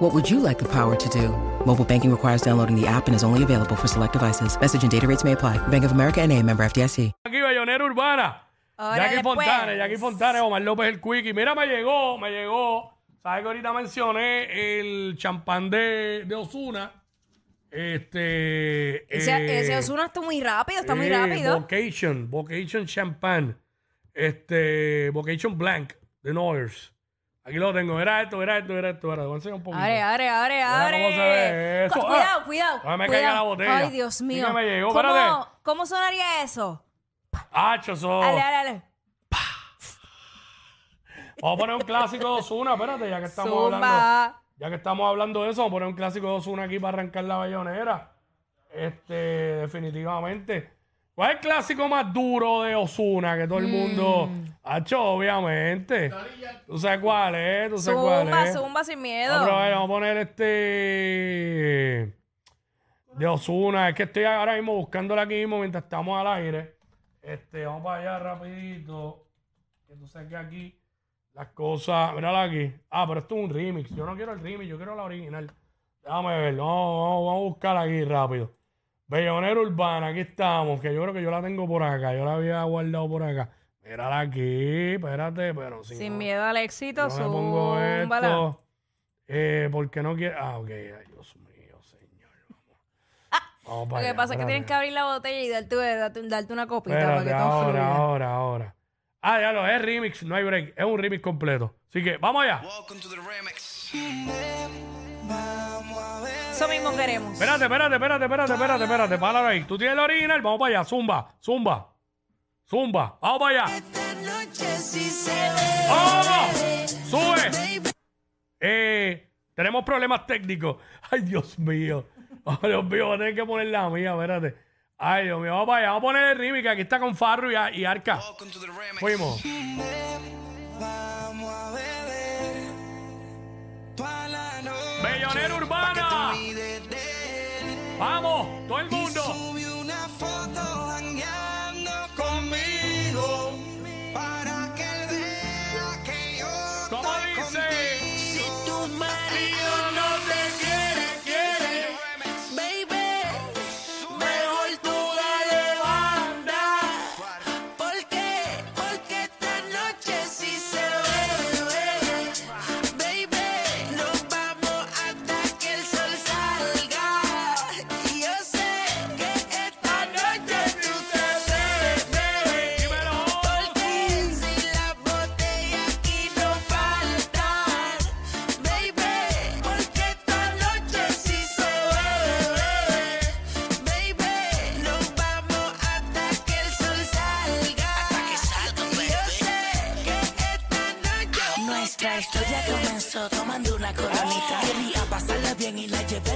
What would you like the power to do? Mobile banking requires downloading the app and is only available for select devices. Message and data rates may apply. Bank of America and a member FDIC. Aquí Bayonera Urbana. Ahora Jackie después. Fontana, Jackie Fontana, Omar López el Quickie. Mira, me llegó, me llegó. ¿Sabes que ahorita mencioné el champán de, de Osuna? Este. Ese, eh, ese Ozuna está muy rápido, está muy eh, rápido. Vocation, Vocation Champagne. Este. Vocation Blanc de Noyers. Aquí lo tengo. Era esto, era esto, era esto. Era. Voy a enseñar un poquito. Abre, abre, abre, Mira abre. cómo se ve eso. Cu- Ah. Cuidado, cuidado. No me cuidado. caiga la botella. Ay, Dios mío. Me llegó, ¿Cómo, espérate. ¿Cómo sonaría eso? Hacho, eso. Dale, dale, dale. Vamos a poner un clásico de Osuna, espérate, ya que estamos hablando. Zumba. Ya que estamos hablando de eso, vamos a poner un clásico de Osuna aquí para arrancar la bayonera. Este, definitivamente. ¿Cuál es el clásico más duro de Osuna que todo el mundo ha hecho? Obviamente. ¿Tú sabes cuál es? ¿Tú sabes cuál Zumba, es? zumba sin miedo. No, pero a ver, vamos a poner este de Osuna. Es que estoy ahora mismo buscándola aquí mismo mientras estamos al aire. Este, vamos para allá rapidito. Que tú sabes que aquí las cosas. Mírala aquí. Ah, pero esto es un remix. Yo no quiero el remix, yo quiero la original. Déjame ver. Vamos, vamos, vamos a buscarla aquí rápido. Bellonera Urbana, aquí estamos. Que yo creo que yo la tengo por acá. Yo la había guardado por acá. Mírala aquí. Espérate, pero si Sin no- miedo al éxito, no me pongo esto. Eh, porque no quiere. Ah, ok. Ay, Dios mío, señor. Vamos, Vamos Lo para que allá, pasa es que tienes que abrir la botella y darte, darte, darte una copita para Espérate, que todo ahora, fluya. ahora, ahora. Ah, ya lo es remix, no hay break. Es un remix completo. Así que vamos allá. Welcome to the remix. Eso mismo queremos. Espérate, espérate, espérate, espérate, espérate, espérate. Páralo ahí. Tú tienes el original, vamos para allá. Zumba, zumba. Zumba, vamos para allá. ¡Vamos! ¡Sube! Eh, tenemos problemas técnicos. Ay, Dios mío. Ay, Dios mío, voy a tener que poner la mía, espérate. Ay, Dios mío, vamos para allá. Vamos a poner el remix, aquí está con Farro y, Arca. Fuimos. Vamos a. Bellonera Urbana. Vamos, todo el mundo.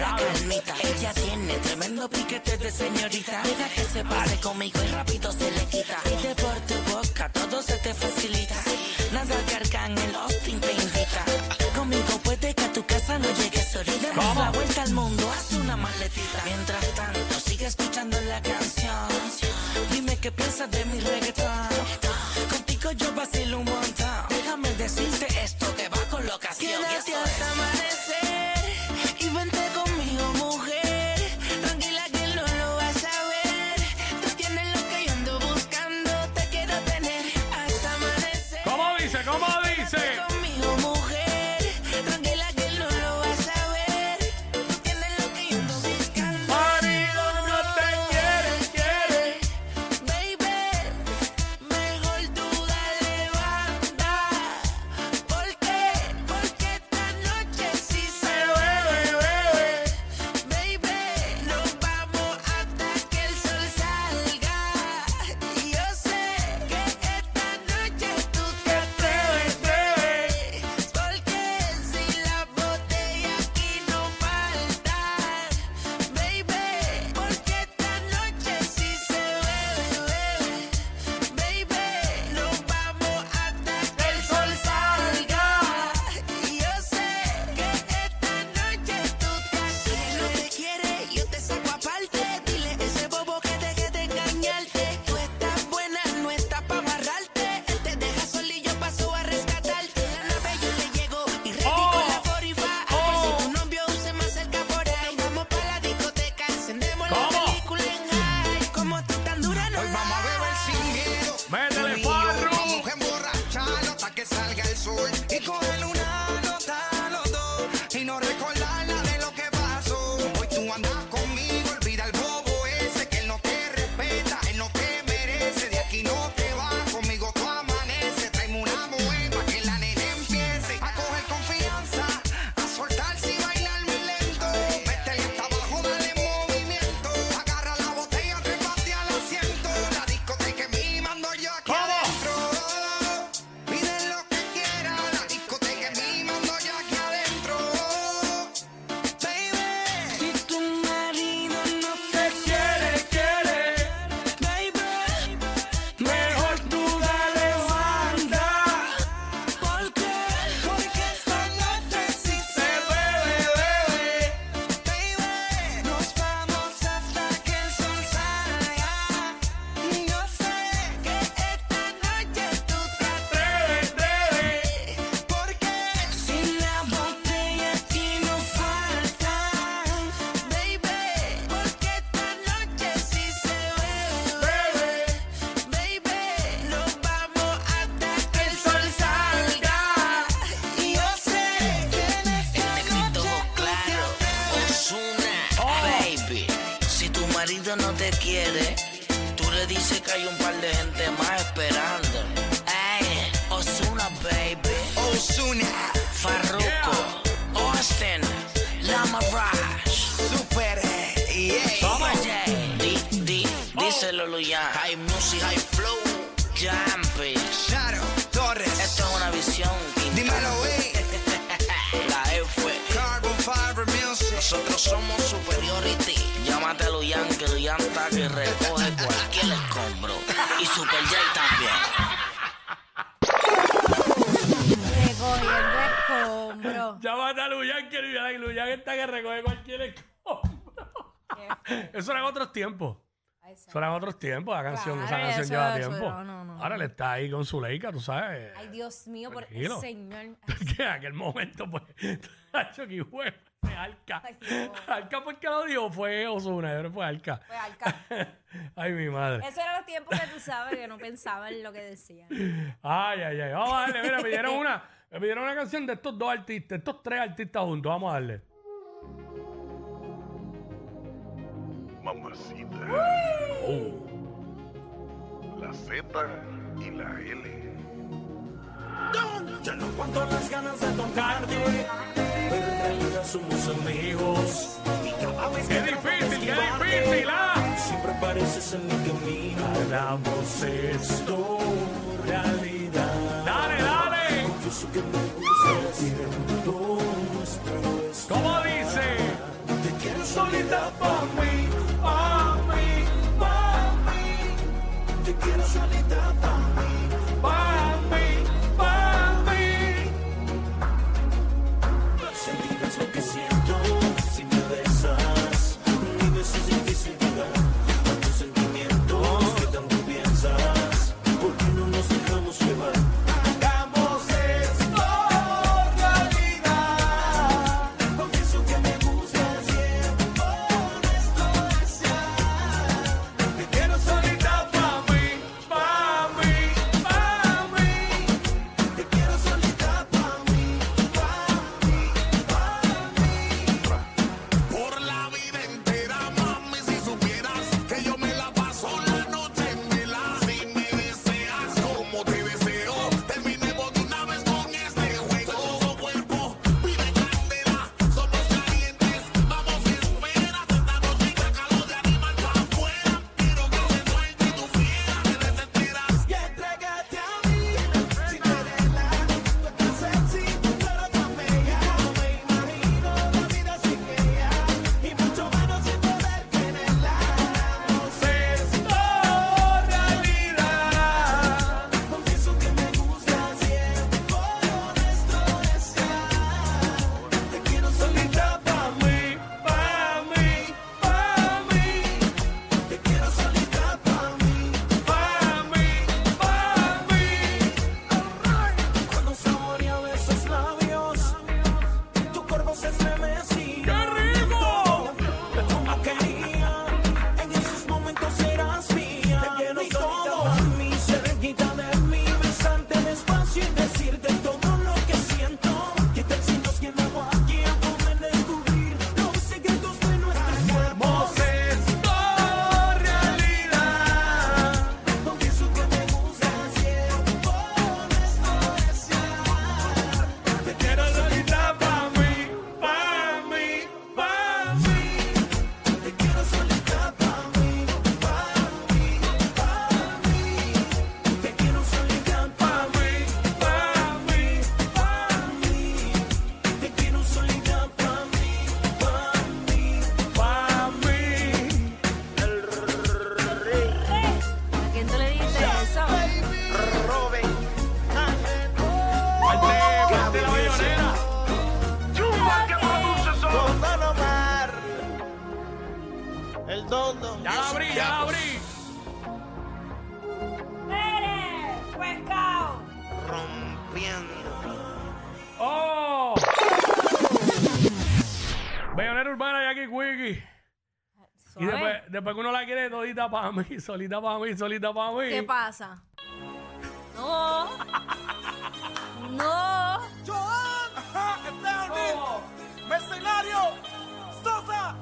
Calmita. Ella tiene tremendo piquete de señorita. Deja que se pase conmigo y rápido se le quita. Pide por tu boca, todo se te facilita. Nada que Arcángel Austin te invita. Conmigo puede que a tu casa no llegues ahorita. Damos la vuelta al mundo, haz una maletita. Mientras tanto, sigue escuchando la canción. Dime qué piensas de mi Ozuna, Farruko, Austin, Lama Rush, super, J. Di, di, díselo, Luyan. High music, high flow, Jumpy. Shadow Torres, Esto es una visión. dímelo, wey. La F. Carbon Fiber Music. Nosotros somos Superiority. Llámate a Luyan, que Luyan está que escombros. Llámate a Luyan, que Luyan, Luyan está que recoge cualquier escombro. Eso eran otros tiempos. Eso eran otros tiempos. La canción, esa Claro, canción eso- lleva eso- tiempo. no, no, no. Ahora él está ahí con su leica, tú sabes. Ay, Dios mío, por el Tranquilo. señor. que en aquel momento, pues, Tacho, que fue Alca. Ay, no. Alca, ¿por qué lo dijo? Fue Osuna, pero fue Alca. Fue Alca. Ay, mi madre. Esos eran los tiempos que tú sabes que no pensaba en lo que decían. Ay, ay, ay. Vamos a darle, mira, me pidieron una, me pidieron una canción de estos dos artistas, estos tres artistas juntos. Vamos a darle. Mamacita. La Z y la L. Ya no cuento las ganas de tocarte, pero en realidad somos amigos. Y cada vez que ¡Qué difícil, qué difícil! ¡Ah! Siempre apareces en mi camino. Hagamos esto realidad. ¿Cómo dice? Te quiero solita pa' mí, pa' mí, pa' mí. Te quiero solita pa' mí, El dono. Ya la abrí, ya la abrí. ¡Eres! ¡Pescado! Rompiendo. ¡Oh! Bayonera urbana y aquí Quickie. Y después, después que uno la quiere todita para mí, solita para mí, solita para mí. ¿Qué pasa? No. No. Mercenario, Sosa,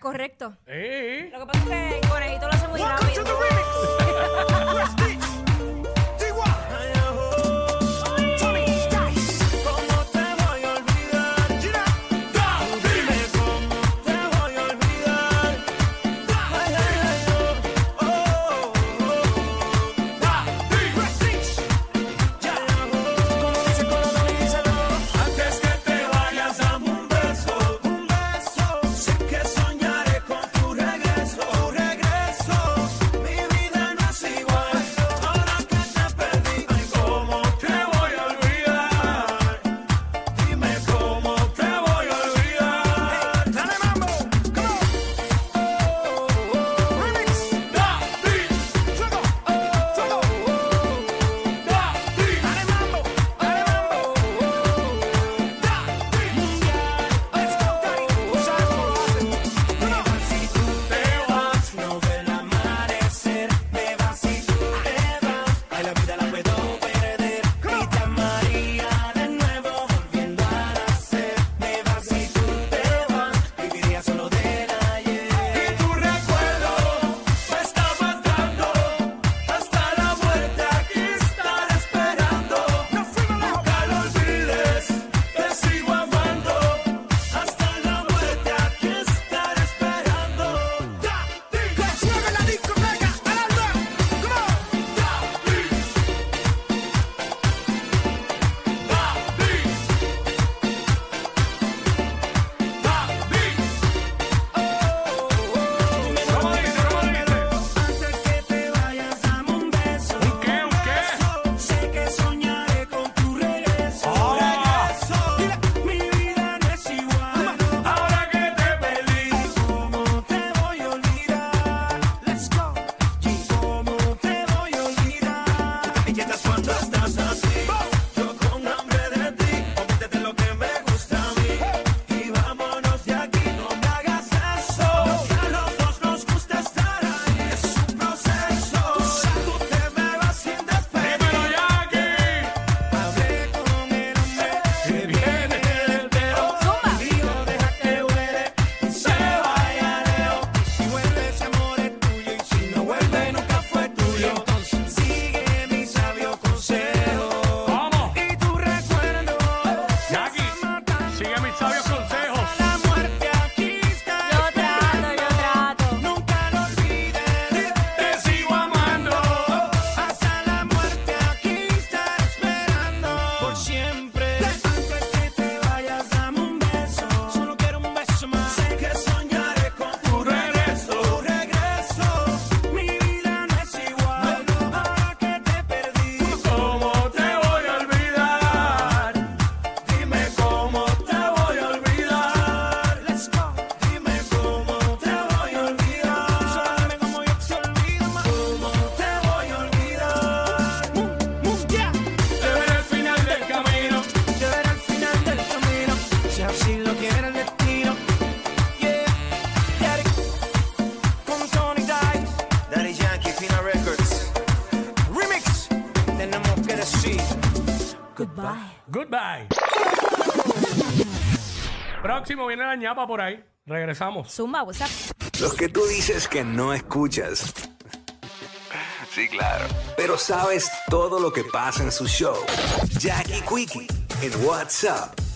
Correcto. viene la ñapa por ahí. Regresamos. Zumba, what's? Los que tú dices que no escuchas. Sí, claro. Pero sabes todo lo que pasa en su show. Jackie Quickie en WhatsApp